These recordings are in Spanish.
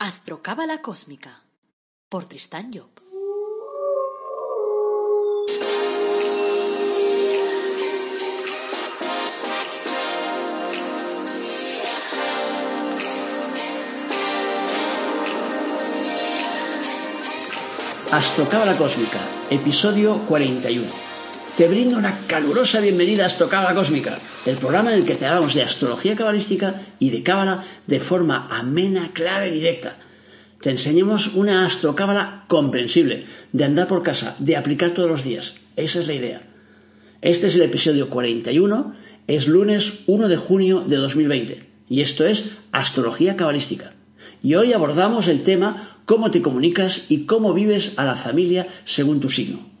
Astrocábala Cósmica por Tristán Job. Astrocábala Cósmica, episodio 41. Te brindo una calurosa bienvenida a Astrocábala Cósmica, el programa en el que te hablamos de astrología cabalística y de cábala de forma amena, clara y directa. Te enseñemos una astrocábala comprensible, de andar por casa, de aplicar todos los días. Esa es la idea. Este es el episodio 41, es lunes 1 de junio de 2020 y esto es astrología cabalística. Y hoy abordamos el tema cómo te comunicas y cómo vives a la familia según tu signo.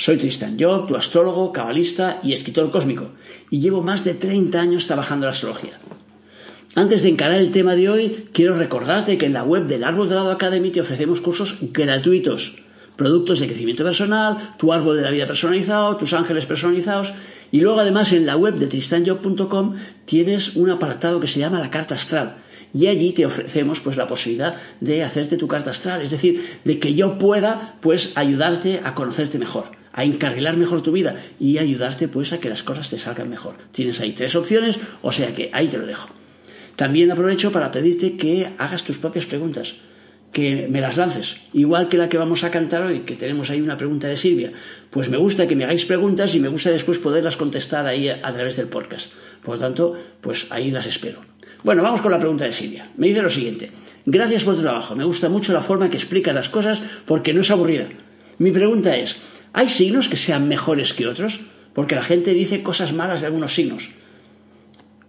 Soy Tristan Job, tu astrólogo, cabalista y escritor cósmico, y llevo más de 30 años trabajando en la astrología. Antes de encarar el tema de hoy, quiero recordarte que en la web del Árbol Dorado Academy te ofrecemos cursos gratuitos, productos de crecimiento personal, tu árbol de la vida personalizado, tus ángeles personalizados, y luego además en la web de tristanjob.com tienes un apartado que se llama la carta astral, y allí te ofrecemos pues la posibilidad de hacerte tu carta astral, es decir, de que yo pueda pues ayudarte a conocerte mejor a encarrilar mejor tu vida y ayudarte pues a que las cosas te salgan mejor. Tienes ahí tres opciones, o sea que ahí te lo dejo. También aprovecho para pedirte que hagas tus propias preguntas, que me las lances, igual que la que vamos a cantar hoy, que tenemos ahí una pregunta de Silvia. Pues me gusta que me hagáis preguntas y me gusta después poderlas contestar ahí a, través del podcast. Por lo tanto, pues ahí las espero. Bueno, vamos con la pregunta de Silvia. Me dice lo siguiente. Gracias por tu trabajo. Me gusta mucho la forma que explicas las cosas porque no es aburrida. Mi pregunta es, ¿Hay signos que sean mejores que otros? Porque la gente dice cosas malas de algunos signos.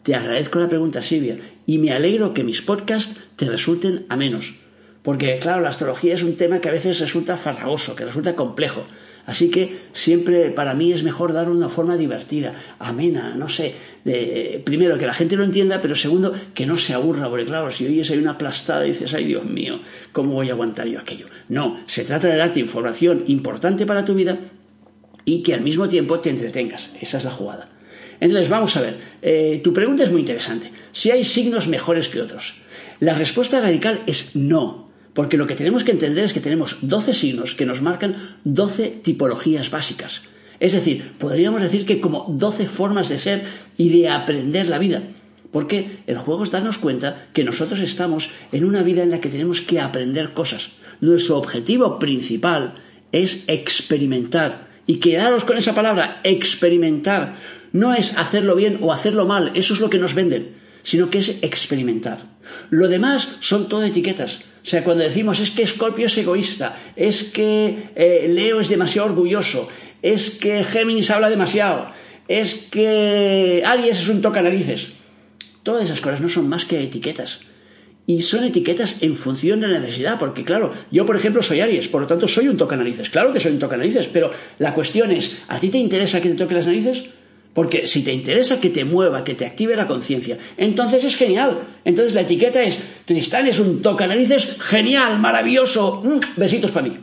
Te agradezco la pregunta, Silvia, y me alegro que mis podcasts te resulten a menos. Porque, claro, la astrología es un tema que a veces resulta farragoso, que resulta complejo. Así que siempre para mí es mejor dar una forma divertida, amena, no sé. De, primero, que la gente lo entienda, pero segundo, que no se aburra, porque claro, si oyes ahí una aplastada y dices, ay Dios mío, ¿cómo voy a aguantar yo aquello? No, se trata de darte información importante para tu vida y que al mismo tiempo te entretengas. Esa es la jugada. Entonces, vamos a ver, eh, tu pregunta es muy interesante. Si hay signos mejores que otros. La respuesta radical es no. Porque lo que tenemos que entender es que tenemos 12 signos que nos marcan 12 tipologías básicas. Es decir, podríamos decir que como 12 formas de ser y de aprender la vida. Porque el juego es darnos cuenta que nosotros estamos en una vida en la que tenemos que aprender cosas. Nuestro objetivo principal es experimentar. Y quedaros con esa palabra, experimentar. No es hacerlo bien o hacerlo mal, eso es lo que nos venden, sino que es experimentar. Lo demás son todo etiquetas. O sea, cuando decimos es que Scorpio es egoísta, es que eh, Leo es demasiado orgulloso, es que Géminis habla demasiado, es que Aries es un tocanarices. Todas esas cosas no son más que etiquetas. Y son etiquetas en función de la necesidad, porque claro, yo por ejemplo soy Aries, por lo tanto soy un tocanarices. Claro que soy un tocanarices, pero la cuestión es, ¿a ti te interesa que te toque las narices? Porque si te interesa que te mueva, que te active la conciencia, entonces es genial. Entonces la etiqueta es, Tristán es un toca narices genial, maravilloso, mm, besitos para mí.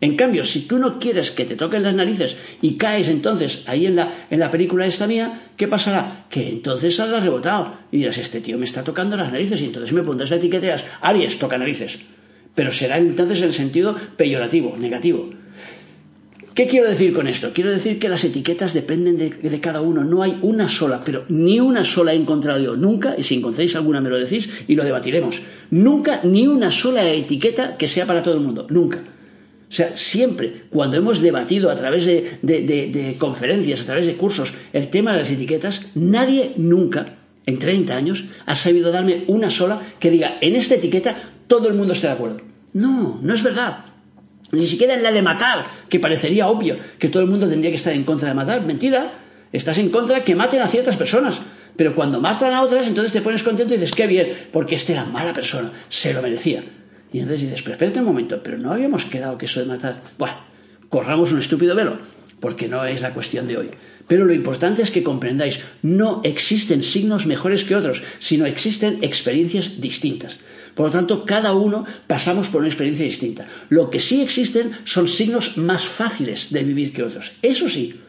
En cambio, si tú no quieres que te toquen las narices y caes entonces ahí en la, en la película esta mía, ¿qué pasará? Que entonces saldrás rebotado y dirás, este tío me está tocando las narices y entonces me pondrás la etiqueta y Aries toca narices. Pero será entonces el sentido peyorativo, negativo. ¿Qué quiero decir con esto? Quiero decir que las etiquetas dependen de, cada uno. No hay una sola, pero ni una sola he encontrado yo. Nunca, y si encontráis alguna me lo decís y lo debatiremos. Nunca ni una sola etiqueta que sea para todo el mundo. Nunca. O sea, siempre, cuando hemos debatido a través de, de conferencias, a través de cursos, el tema de las etiquetas, nadie nunca, en 30 años, ha sabido darme una sola que diga, en esta etiqueta todo el mundo está de acuerdo. No, no es verdad. Ni siquiera en la de matar, que parecería obvio que todo el mundo tendría que estar en contra de matar. Mentira. Estás en contra que maten a ciertas personas. Pero cuando matan a otras, entonces te pones contento y dices, qué bien, porque este era mala persona, se lo merecía. Y entonces dices, pero espérate un momento, pero no habíamos quedado que eso de matar. Bueno, corramos un estúpido velo, porque no es la cuestión de hoy. Pero lo importante es que comprendáis, no existen signos mejores que otros, sino existen experiencias distintas. Por lo tanto, cada uno pasamos por una experiencia distinta. Lo que sí existen son signos más fáciles de vivir que otros. Eso sí.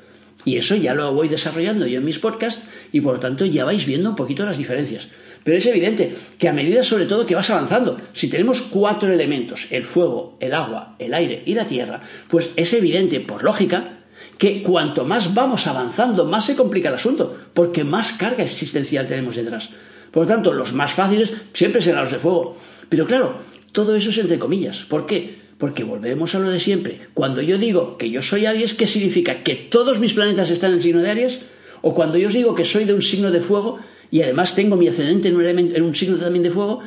Y eso ya lo voy desarrollando yo en mis podcasts y por lo tanto ya vais viendo un poquito las diferencias. Pero es evidente que a medida sobre todo que vas avanzando, si tenemos cuatro elementos, el fuego, el agua, el aire y la tierra, pues es evidente, por lógica, que cuanto más vamos avanzando, más se complica el asunto, porque más carga existencial tenemos detrás. Por lo tanto, los más fáciles siempre serán los de fuego. Pero claro, todo eso es entre comillas. ¿Por qué? Porque volvemos a lo de siempre. Cuando yo digo que yo soy Aries, ¿qué significa? ¿Que todos mis planetas están en signo de Aries? O cuando yo os digo que soy de un signo de fuego y además tengo mi ascendente en un, en un signo también de fuego,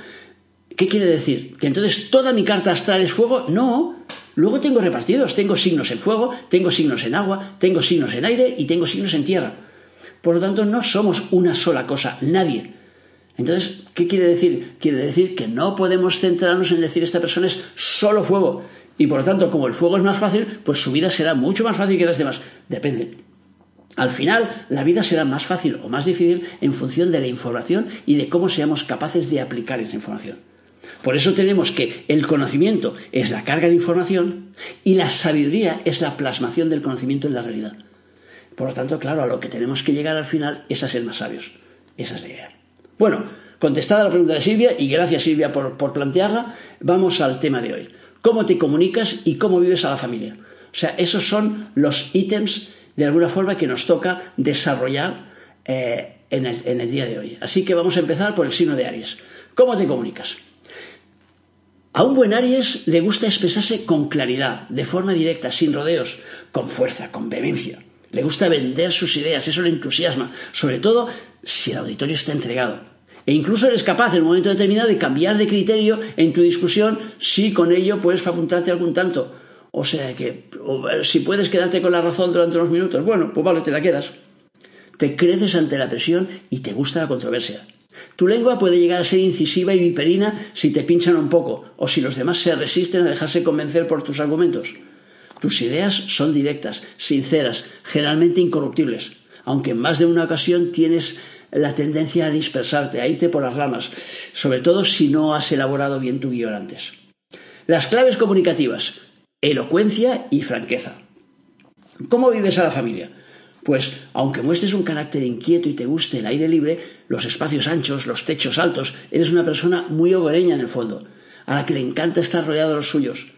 ¿qué quiere decir? ¿Que entonces toda mi carta astral es fuego? No. Luego tengo repartidos. Tengo signos en fuego, tengo signos en agua, tengo signos en aire y tengo signos en tierra. Por lo tanto, no somos una sola cosa, nadie. Entonces, ¿qué quiere decir? Quiere decir que no podemos centrarnos en decir esta persona es solo fuego. Y por lo tanto, como el fuego es más fácil, pues su vida será mucho más fácil que las demás. Depende. Al final, la vida será más fácil o más difícil en función de la información y de cómo seamos capaces de aplicar esa información. Por eso tenemos que el conocimiento es la carga de información y la sabiduría es la plasmación del conocimiento en la realidad. Por lo tanto, claro, a lo que tenemos que llegar al final es a ser más sabios. Esa es la idea. Bueno, contestada la pregunta de Silvia, y gracias Silvia por, plantearla, vamos al tema de hoy. ¿Cómo te comunicas y cómo vives a la familia? O sea, esos son los ítems de alguna forma que nos toca desarrollar eh, en, el, en el día de hoy. Así que vamos a empezar por el signo de Aries. ¿Cómo te comunicas? A un buen Aries le gusta expresarse con claridad, de forma directa, sin rodeos, con fuerza, con vehemencia. Le gusta vender sus ideas, eso le entusiasma, sobre todo si el auditorio está entregado. E incluso eres capaz en un momento determinado de cambiar de criterio en tu discusión si con ello puedes apuntarte algún tanto. O sea que si puedes quedarte con la razón durante unos minutos, bueno, pues vale, te la quedas. Te creces ante la presión y te gusta la controversia. Tu lengua puede llegar a ser incisiva y viperina si te pinchan un poco o si los demás se resisten a dejarse convencer por tus argumentos. Tus ideas son directas, sinceras, generalmente incorruptibles, aunque en más de una ocasión tienes la tendencia a dispersarte, a irte por las ramas, sobre todo si no has elaborado bien tu guion antes. Las claves comunicativas, elocuencia y franqueza. ¿Cómo vives a la familia? Pues aunque muestres un carácter inquieto y te guste el aire libre, los espacios anchos, los techos altos, eres una persona muy hogareña en el fondo, a la que le encanta estar rodeado de los suyos.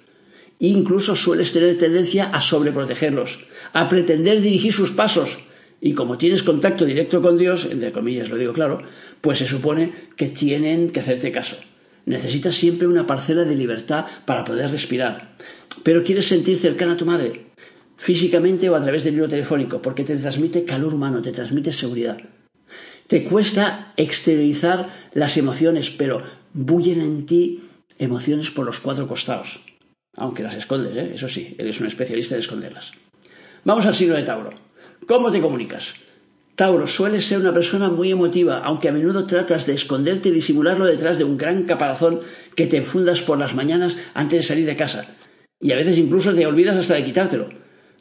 Incluso sueles tener tendencia a sobreprotegerlos, a pretender dirigir sus pasos, y como tienes contacto directo con Dios, entre comillas lo digo claro, pues se supone que tienen que hacerte caso. Necesitas siempre una parcela de libertad para poder respirar. Pero quieres sentir cercana a tu madre, físicamente o a través del libro telefónico, porque te transmite calor humano, te transmite seguridad. Te cuesta exteriorizar las emociones, pero bullen en ti emociones por los cuatro costados. Aunque las escondes, ¿eh? eso sí, eres un especialista en esconderlas. Vamos al signo de Tauro. ¿Cómo te comunicas? Tauro, sueles ser una persona muy emotiva, aunque a menudo tratas de esconderte y disimularlo detrás de un gran caparazón que te fundas por las mañanas antes de salir de casa. Y a veces incluso te olvidas hasta de quitártelo.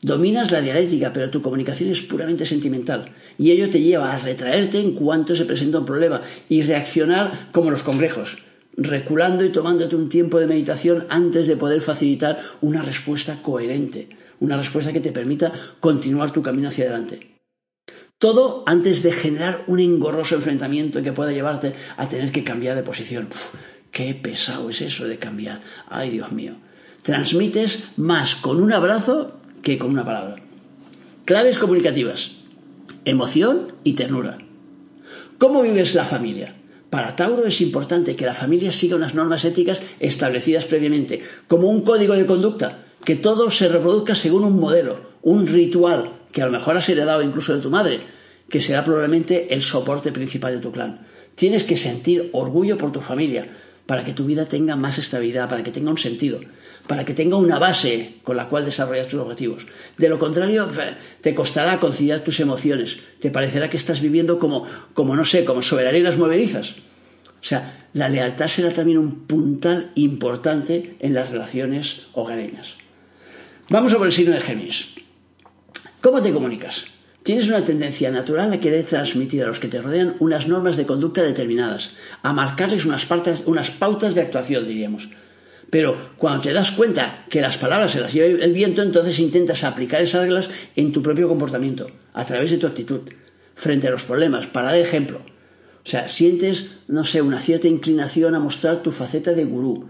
Dominas la dialéctica, pero tu comunicación es puramente sentimental. Y ello te lleva a retraerte en cuanto se presenta un problema y reaccionar como los congrejos, reculando y tomándote un tiempo de meditación antes de poder facilitar una respuesta coherente una respuesta que te permita continuar tu camino hacia adelante. Todo antes de generar un engorroso enfrentamiento que pueda llevarte a tener que cambiar de posición. qué pesado es eso de cambiar. Ay, Dios mío. Transmites más con un abrazo que con una palabra. Claves comunicativas. Emoción y ternura. ¿Cómo vives la familia? Para Tauro es importante que la familia siga unas normas éticas establecidas previamente, como un código de conducta, que todo se reproduzca según un modelo, un ritual que a lo mejor has heredado incluso de tu madre, que será probablemente el soporte principal de tu clan. Tienes que sentir orgullo por tu familia para que tu vida tenga más estabilidad, para que tenga un sentido, para que tenga una base con la cual desarrollar tus objetivos. De lo contrario, te costará conciliar tus emociones, te parecerá que estás viviendo como, como no sé, como soberanas movedizas. O sea, la lealtad será también un puntal importante en las relaciones hogareñas. Vamos a por el signo de Géminis. ¿Cómo te comunicas? Tienes una tendencia natural a querer transmitir a los que te rodean unas normas de conducta determinadas, a marcarles unas, unas pautas de actuación, diríamos. Pero cuando te das cuenta que las palabras se las lleva el viento, entonces intentas aplicar esas reglas en tu propio comportamiento, a través de tu actitud, frente a los problemas. Para dar ejemplo, O sea, sientes, no sé, una cierta inclinación a mostrar tu faceta de gurú,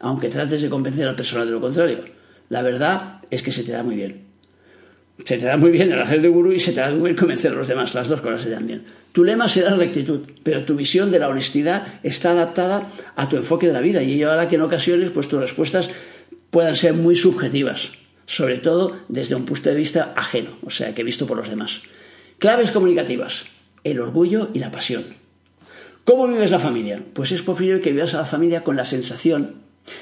aunque trates de convencer al personal de lo contrario. La verdad es que se te da muy bien. Se te da muy bien el hacer de gurú y se te da muy bien convencer a los demás. Las dos cosas se dan bien. Tu lema será rectitud, pero tu visión de la honestidad está adaptada a tu enfoque de la vida y ello hará que en ocasiones pues, tus respuestas puedan ser muy subjetivas, sobre todo desde un punto de vista ajeno, o sea, que visto por los demás. Claves comunicativas, el orgullo y la pasión. ¿Cómo vives la familia? Pues es posible que vivas a la familia con la sensación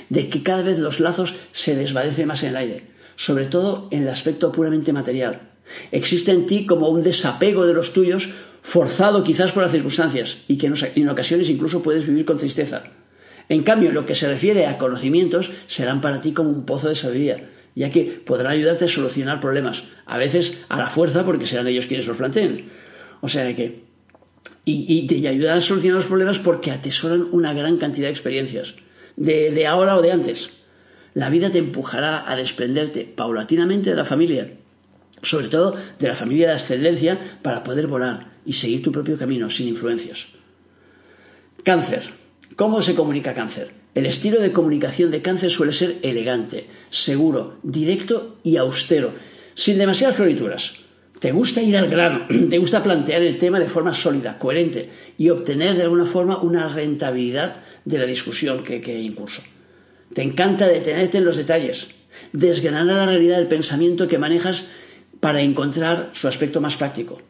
de que cada vez los lazos se desvanecen más en el aire, sobre todo en el aspecto puramente material. Existe en ti como un desapego de los tuyos, forzado quizás por las circunstancias, y que en ocasiones incluso puedes vivir con tristeza. En cambio, lo que se refiere a conocimientos, serán para ti como un pozo de sabiduría, ya que podrán ayudarte a solucionar problemas, a veces a la fuerza, porque serán ellos quienes los planteen. O sea que. Y, te ayudarán a solucionar los problemas porque atesoran una gran cantidad de experiencias, de, de ahora o de antes. La vida te empujará a desprenderte paulatinamente de la familia, sobre todo de la familia de ascendencia, para poder volar y seguir tu propio camino sin influencias. Cáncer. ¿Cómo se comunica cáncer? El estilo de comunicación de cáncer suele ser elegante, seguro, directo y austero, sin demasiadas florituras. Te gusta ir al grano, te gusta plantear el tema de forma sólida, coherente y obtener de alguna forma una rentabilidad de la discusión que, que incurso. Te encanta detenerte en los detalles, desgranar la realidad del pensamiento que manejas para encontrar su aspecto más práctico.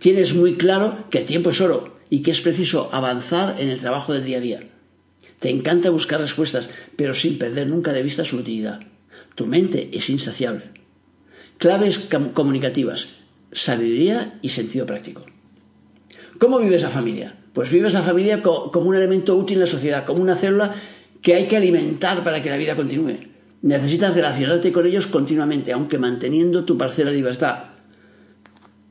Tienes muy claro que el tiempo es oro y que es preciso avanzar en el trabajo del día a día. Te encanta buscar respuestas, pero sin perder nunca de vista su utilidad. Tu mente es insaciable. Claves comunicativas, sabiduría y sentido práctico. ¿Cómo vives la familia? Pues vives la familia como un elemento útil en la sociedad, como una célula que hay que alimentar para que la vida continúe. Necesitas relacionarte con ellos continuamente, aunque manteniendo tu parcela de libertad.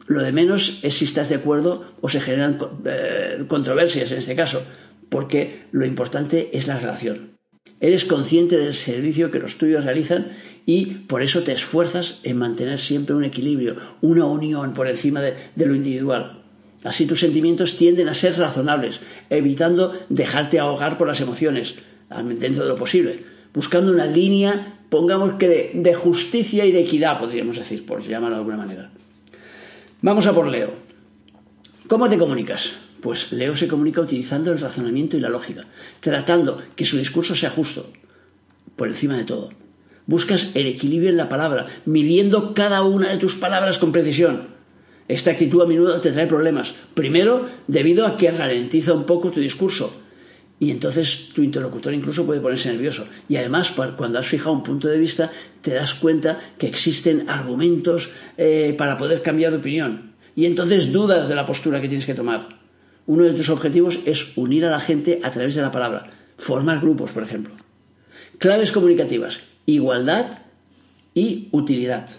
Lo de menos es si estás de acuerdo o se generan eh, controversias en este caso, porque lo importante es la relación. Eres consciente del servicio que los tuyos realizan y por eso te esfuerzas en mantener siempre un equilibrio, una unión por encima de, lo individual. Así tus sentimientos tienden a ser razonables, evitando dejarte ahogar por las emociones, dentro de lo posible, buscando una línea, pongamos que de, de justicia y de equidad, podríamos decir, por llamarlo de alguna manera. Vamos a por Leo. ¿Cómo te comunicas? Pues Leo se comunica utilizando el razonamiento y la lógica, tratando que su discurso sea justo, por encima de todo. Buscas el equilibrio en la palabra, midiendo cada una de tus palabras con precisión. Esta actitud a menudo te trae problemas. Primero, debido a que ralentiza un poco tu discurso. Y entonces tu interlocutor incluso puede ponerse nervioso. Y además, cuando has fijado un punto de vista, te das cuenta que existen argumentos eh, para poder cambiar de opinión. Y entonces dudas de la postura que tienes que tomar. Uno de tus objetivos es unir a la gente a través de la palabra, formar grupos, por ejemplo. Claves comunicativas, igualdad y utilidad.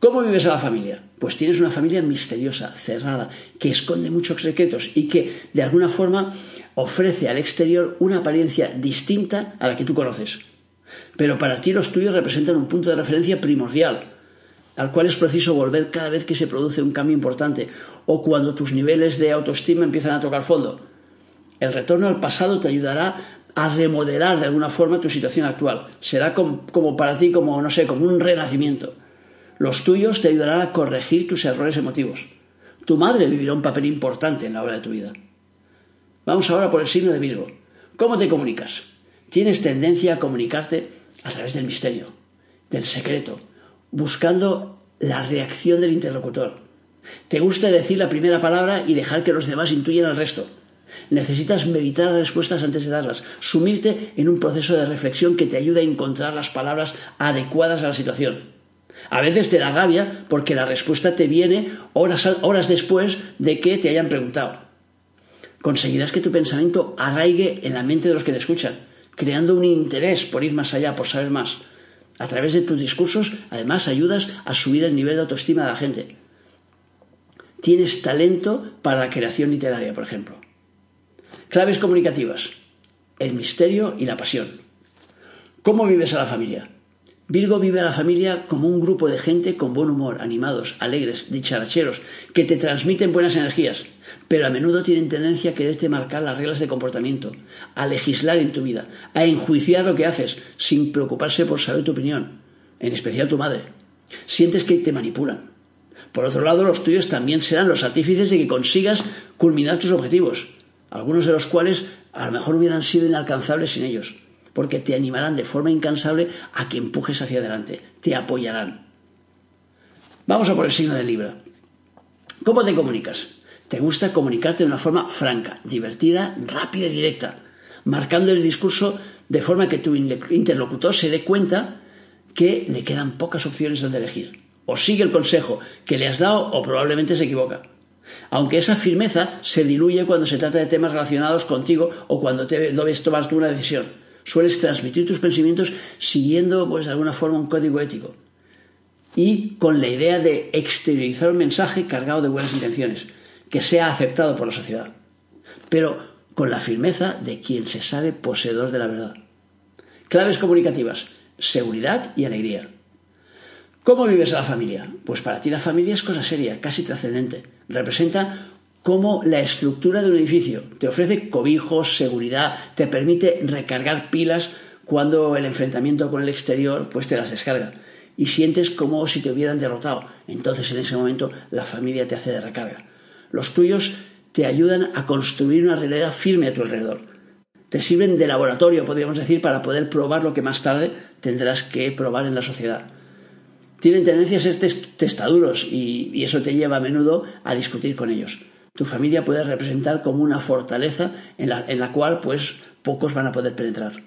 ¿Cómo vives a la familia? Pues tienes una familia misteriosa, cerrada, que esconde muchos secretos y que de alguna forma ofrece al exterior una apariencia distinta a la que tú conoces. Pero para ti los tuyos representan un punto de referencia primordial, al cual es preciso volver cada vez que se produce un cambio importante o cuando tus niveles de autoestima empiezan a tocar fondo. El retorno al pasado te ayudará a remodelar de alguna forma tu situación actual. Será como, para ti como, no sé, como un renacimiento. Los tuyos te ayudarán a corregir tus errores emotivos. Tu madre vivirá un papel importante en la hora de tu vida. Vamos ahora por el signo de Virgo. ¿Cómo te comunicas? Tienes tendencia a comunicarte a través del misterio, del secreto, buscando la reacción del interlocutor. Te gusta decir la primera palabra y dejar que los demás intuyan el resto. Necesitas meditar las respuestas antes de darlas, sumirte en un proceso de reflexión que te ayude a encontrar las palabras adecuadas a la situación. A veces te da rabia porque la respuesta te viene horas, horas después de que te hayan preguntado. Conseguirás que tu pensamiento arraigue en la mente de los que te escuchan, creando un interés por ir más allá, por saber más. A través de tus discursos, además, ayudas a subir el nivel de autoestima de la gente. Tienes talento para la creación literaria, por ejemplo. Claves comunicativas. El misterio y la pasión. ¿Cómo vives a la familia? Virgo vive a la familia como un grupo de gente con buen humor, animados, alegres, dicharacheros, que te transmiten buenas energías, pero a menudo tienen tendencia a quererte marcar las reglas de comportamiento, a legislar en tu vida, a enjuiciar lo que haces sin preocuparse por saber tu opinión, en especial tu madre. Sientes que te manipulan. Por otro lado, los tuyos también serán los artífices de que consigas culminar tus objetivos, algunos de los cuales a lo mejor hubieran sido inalcanzables sin ellos porque te animarán de forma incansable a que empujes hacia adelante, te apoyarán. Vamos a por el signo de Libra. ¿Cómo te comunicas? Te gusta comunicarte de una forma franca, divertida, rápida y directa, marcando el discurso de forma que tu interlocutor se dé cuenta que le quedan pocas opciones donde elegir. O sigue el consejo que le has dado o probablemente se equivoca. Aunque esa firmeza se diluye cuando se trata de temas relacionados contigo o cuando debes tomar una decisión sueles transmitir tus pensamientos siguiendo, pues, de alguna forma un código ético. Y con la idea de exteriorizar un mensaje cargado de buenas intenciones, que sea aceptado por la sociedad. Pero con la firmeza de quien se sabe poseedor de la verdad. Claves comunicativas, seguridad y alegría. ¿Cómo vives a la familia? Pues para ti la familia es cosa seria, casi trascendente. Representa como la estructura de un edificio. Te ofrece cobijos, seguridad, te permite recargar pilas cuando el enfrentamiento con el exterior pues te las descarga. Y sientes como si te hubieran derrotado. Entonces en ese momento la familia te hace de recarga. Los tuyos te ayudan a construir una realidad firme a tu alrededor. Te sirven de laboratorio, podríamos decir, para poder probar lo que más tarde tendrás que probar en la sociedad. Tienen tendencia a ser testaduros y eso te lleva a menudo a discutir con ellos tu familia puede representar como una fortaleza en la, cual pues pocos van a poder penetrar.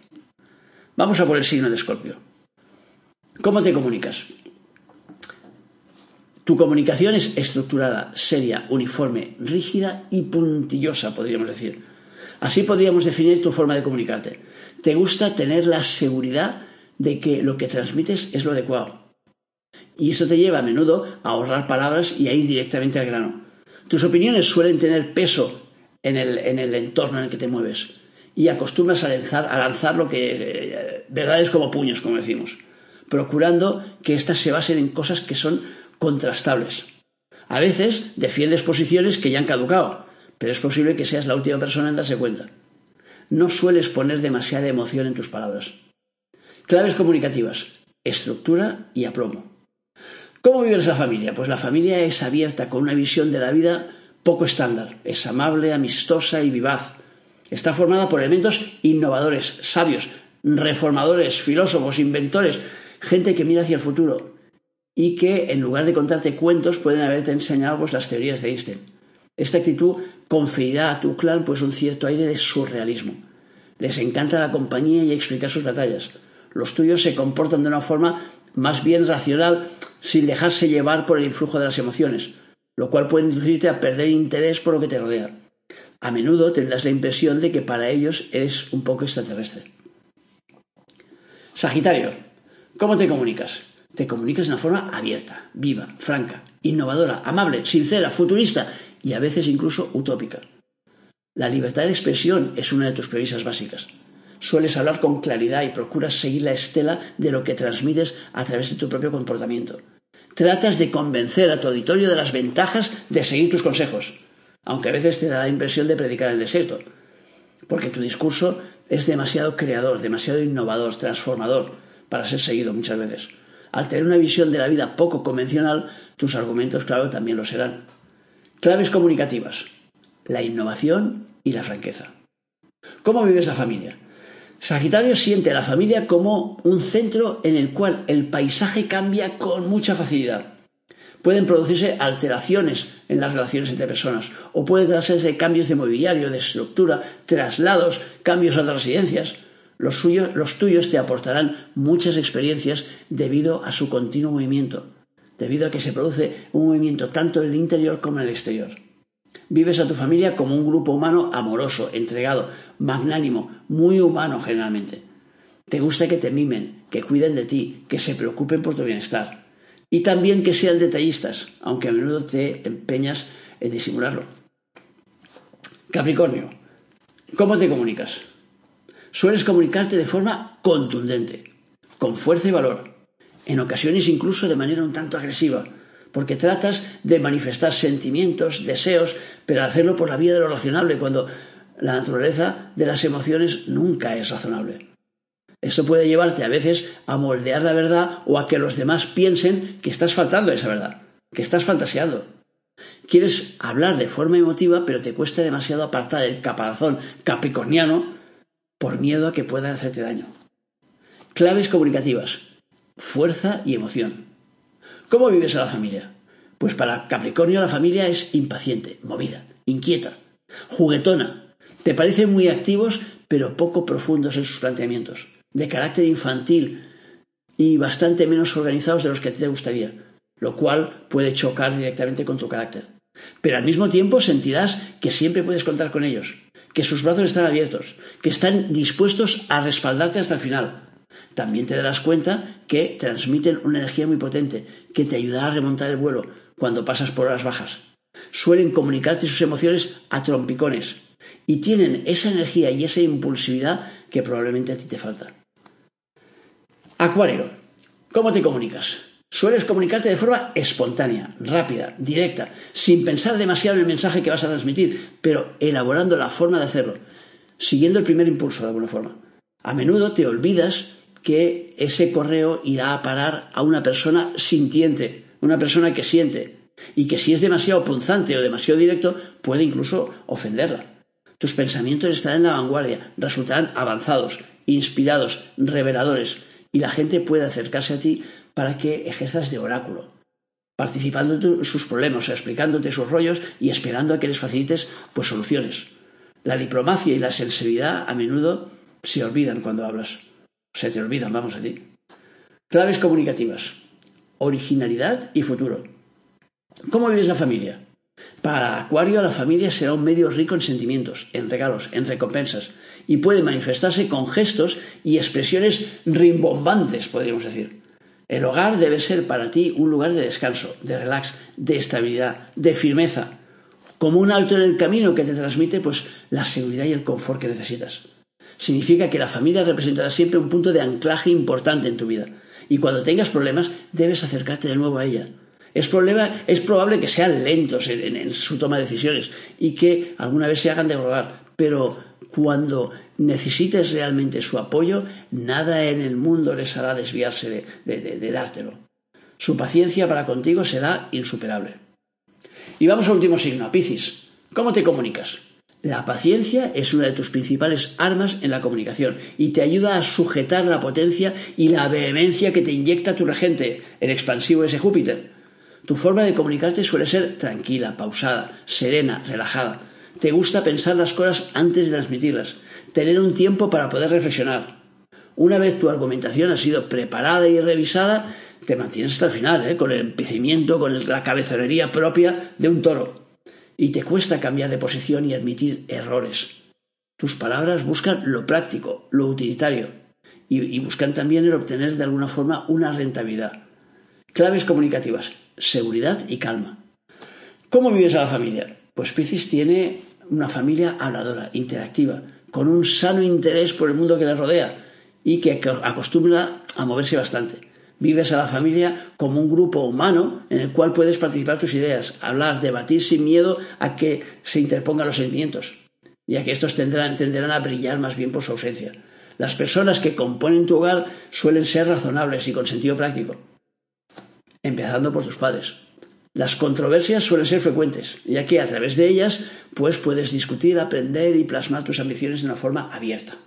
Vamos a por el signo de Escorpio. ¿Cómo te comunicas? Tu comunicación es estructurada, seria, uniforme, rígida y puntillosa, podríamos decir. Así podríamos definir tu forma de comunicarte. Te gusta tener la seguridad de que lo que transmites es lo adecuado. Y eso te lleva a menudo a ahorrar palabras y a ir directamente al grano. Tus opiniones suelen tener peso en el, entorno en el que te mueves y acostumbras a lanzar, a lanzar lo que eh, verdades como puños, como decimos, procurando que éstas se basen en cosas que son contrastables. A veces defiendes posiciones que ya han caducado, pero es posible que seas la última persona en darse cuenta. No sueles poner demasiada emoción en tus palabras. Claves comunicativas, estructura y aplomo. ¿Cómo vives la familia? Pues la familia es abierta con una visión de la vida poco estándar. Es amable, amistosa y vivaz. Está formada por elementos innovadores, sabios, reformadores, filósofos, inventores, gente que mira hacia el futuro y que en lugar de contarte cuentos pueden haberte enseñado pues, las teorías de Einstein. Esta actitud conferirá a tu clan pues un cierto aire de surrealismo. Les encanta la compañía y explicar sus batallas. Los tuyos se comportan de una forma más bien racional sin dejarse llevar por el influjo de las emociones, lo cual puede inducirte a perder interés por lo que te rodea. A menudo tendrás la impresión de que para ellos eres un poco extraterrestre. Sagitario, ¿cómo te comunicas? Te comunicas de una forma abierta, viva, franca, innovadora, amable, sincera, futurista y a veces incluso utópica. La libertad de expresión es una de tus premisas básicas. Sueles hablar con claridad y procuras seguir la estela de lo que transmites a través de tu propio comportamiento. Tratas de convencer a tu auditorio de las ventajas de seguir tus consejos, aunque a veces te da la impresión de predicar el desierto, porque tu discurso es demasiado creador, demasiado innovador, transformador, para ser seguido muchas veces. Al tener una visión de la vida poco convencional, tus argumentos, claro, también lo serán. Claves comunicativas. La innovación y la franqueza. ¿Cómo vives la familia? Sagitario siente a la familia como un centro en el cual el paisaje cambia con mucha facilidad. Pueden producirse alteraciones en las relaciones entre personas o pueden traerse cambios de mobiliario, de estructura, traslados, cambios a otras residencias. Los, los tuyos te aportarán muchas experiencias debido a su continuo movimiento, debido a que se produce un movimiento tanto en el interior como en el exterior. Vives a tu familia como un grupo humano amoroso, entregado, magnánimo, muy humano generalmente. Te gusta que te mimen, que cuiden de ti, que se preocupen por tu bienestar. Y también que sean detallistas, aunque a menudo te empeñas en disimularlo. Capricornio, ¿cómo te comunicas? Sueles comunicarte de forma contundente, con fuerza y valor. en ocasiones incluso de manera un tanto agresiva, porque tratas de manifestar sentimientos, deseos, pero hacerlo por la vía de lo razonable, cuando la naturaleza de las emociones nunca es razonable. Eso puede llevarte a veces a moldear la verdad o a que los demás piensen que estás faltando esa verdad, que estás fantaseando. Quieres hablar de forma emotiva, pero te cuesta demasiado apartar el caparazón capricorniano por miedo a que pueda hacerte daño. Claves comunicativas. Fuerza y emoción. ¿Cómo vives a la familia? Pues para Capricornio la familia es impaciente, movida, inquieta, juguetona. Te parecen muy activos, pero poco profundos en sus planteamientos, de carácter infantil y bastante menos organizados de los que te gustaría, lo cual puede chocar directamente con tu carácter. Pero al mismo tiempo sentirás que siempre puedes contar con ellos, que sus brazos están abiertos, que están dispuestos a respaldarte hasta el final, también te darás cuenta que transmiten una energía muy potente, que te ayudará a remontar el vuelo cuando pasas por horas bajas. Suelen comunicarte sus emociones a trompicones y tienen esa energía y esa impulsividad que probablemente a ti te falta. Acuario, ¿cómo te comunicas? Sueles comunicarte de forma espontánea, rápida, directa, sin pensar demasiado en el mensaje que vas a transmitir, pero elaborando la forma de hacerlo, siguiendo el primer impulso de alguna forma. A menudo te olvidas que ese correo irá a parar a una persona sintiente, una persona que siente, y que si es demasiado punzante o demasiado directo puede incluso ofenderla. Tus pensamientos estarán en la vanguardia, resultarán avanzados, inspirados, reveladores, y la gente puede acercarse a ti para que ejerzas de oráculo, participando en sus problemas, explicándote sus rollos y esperando a que les facilites pues soluciones. La diplomacia y la sensibilidad a menudo se olvidan cuando hablas se te olvidan, vamos a ti. Claves comunicativas. Originalidad y futuro. ¿Cómo vives la familia? Para Acuario la familia será un medio rico en sentimientos, en regalos, en recompensas, y puede manifestarse con gestos y expresiones rimbombantes, podríamos decir. El hogar debe ser para ti un lugar de descanso, de relax, de estabilidad, de firmeza, como un alto en el camino que te transmite pues la seguridad y el confort que necesitas significa que la familia representará siempre un punto de anclaje importante en tu vida. Y cuando tengas problemas, debes acercarte de nuevo a ella. Es, probable que sean lentos en, su toma de decisiones y que alguna vez se hagan de rogar, pero cuando necesites realmente su apoyo, nada en el mundo les hará desviarse de, dártelo. Su paciencia para contigo será insuperable. Y vamos al último signo, a Piscis. ¿Cómo te comunicas? La paciencia es una de tus principales armas en la comunicación y te ayuda a sujetar la potencia y la vehemencia que te inyecta tu regente, el expansivo ese Júpiter. Tu forma de comunicarte suele ser tranquila, pausada, serena, relajada. Te gusta pensar las cosas antes de transmitirlas, tener un tiempo para poder reflexionar. Una vez tu argumentación ha sido preparada y revisada, te mantienes hasta el final, ¿eh? con el empecimiento, con la cabezonería propia de un toro y te cuesta cambiar de posición y admitir errores. Tus palabras buscan lo práctico, lo utilitario y, buscan también el obtener de alguna forma una rentabilidad. Claves comunicativas, seguridad y calma. ¿Cómo vives a la familia? Pues Piscis tiene una familia habladora, interactiva, con un sano interés por el mundo que le rodea y que acostumbra a moverse bastante. Vives a la familia como un grupo humano en el cual puedes participar tus ideas, hablar, debatir sin miedo a que se interpongan los sentimientos, ya que estos tendrán, tenderán a brillar más bien por su ausencia. Las personas que componen tu hogar suelen ser razonables y con sentido práctico, empezando por tus padres. Las controversias suelen ser frecuentes, ya que a través de ellas pues puedes discutir, aprender y plasmar tus ambiciones de una forma abierta.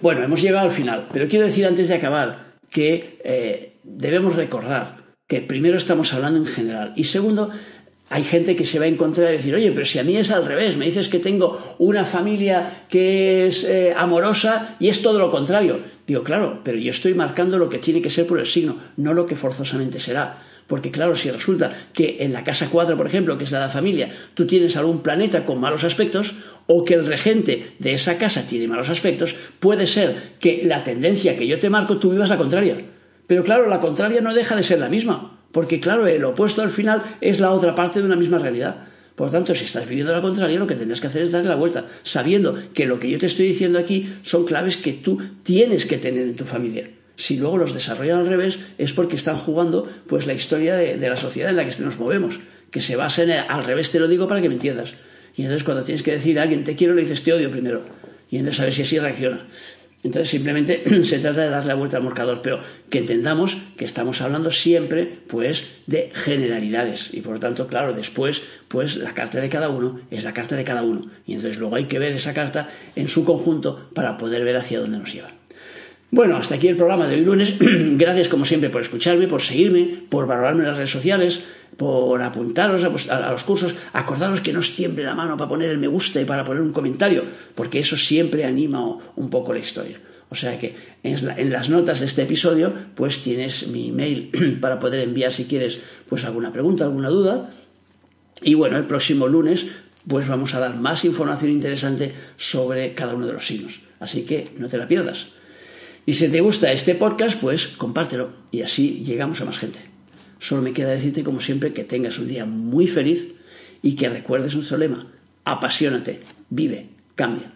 Bueno, hemos llegado al final, pero quiero decir antes de acabar que eh, debemos recordar que primero estamos hablando en general y segundo, hay gente que se va a encontrar y decir, oye, pero si a mí es al revés, me dices que tengo una familia que es eh, amorosa y es todo lo contrario. Digo, claro, pero yo estoy marcando lo que tiene que ser por el signo, no lo que forzosamente será. Porque claro, si resulta que en la casa 4, por ejemplo, que es la de la familia, tú tienes algún planeta con malos aspectos, o que el regente de esa casa tiene malos aspectos, puede ser que la tendencia que yo te marco tú vivas la contraria. Pero claro, la contraria no deja de ser la misma, porque claro, el opuesto al final es la otra parte de una misma realidad. Por tanto, si estás viviendo la contraria, lo que tendrás que hacer es darle la vuelta, sabiendo que lo que yo te estoy diciendo aquí son claves que tú tienes que tener en tu familia. Si luego los desarrollan al revés es porque están jugando pues la historia de, la sociedad en la que nos movemos, que se basa en al revés te lo digo para que me entiendas. Y entonces cuando tienes que decir a alguien te quiero le dices te odio primero. Y entonces a ver si así reacciona. Entonces simplemente se trata de darle la vuelta al marcador, pero que entendamos que estamos hablando siempre pues de generalidades y por lo tanto, claro, después pues la carta de cada uno es la carta de cada uno y entonces luego hay que ver esa carta en su conjunto para poder ver hacia dónde nos lleva. Bueno, hasta aquí el programa de hoy lunes. Gracias como siempre por escucharme, por seguirme, por valorarme en las redes sociales, por apuntaros a, los cursos. Acordaros que no os tiemble la mano para poner el me gusta y para poner un comentario, porque eso siempre anima un poco la historia. O sea que en, las notas de este episodio, pues tienes mi email para poder enviar si quieres pues alguna pregunta, alguna duda. Y bueno, el próximo lunes pues vamos a dar más información interesante sobre cada uno de los signos. Así que no te la pierdas. Y si te gusta este podcast, pues compártelo y así llegamos a más gente. Solo me queda decirte, como siempre, que tengas un día muy feliz y que recuerdes nuestro lema. Apasionate, vive, cambia.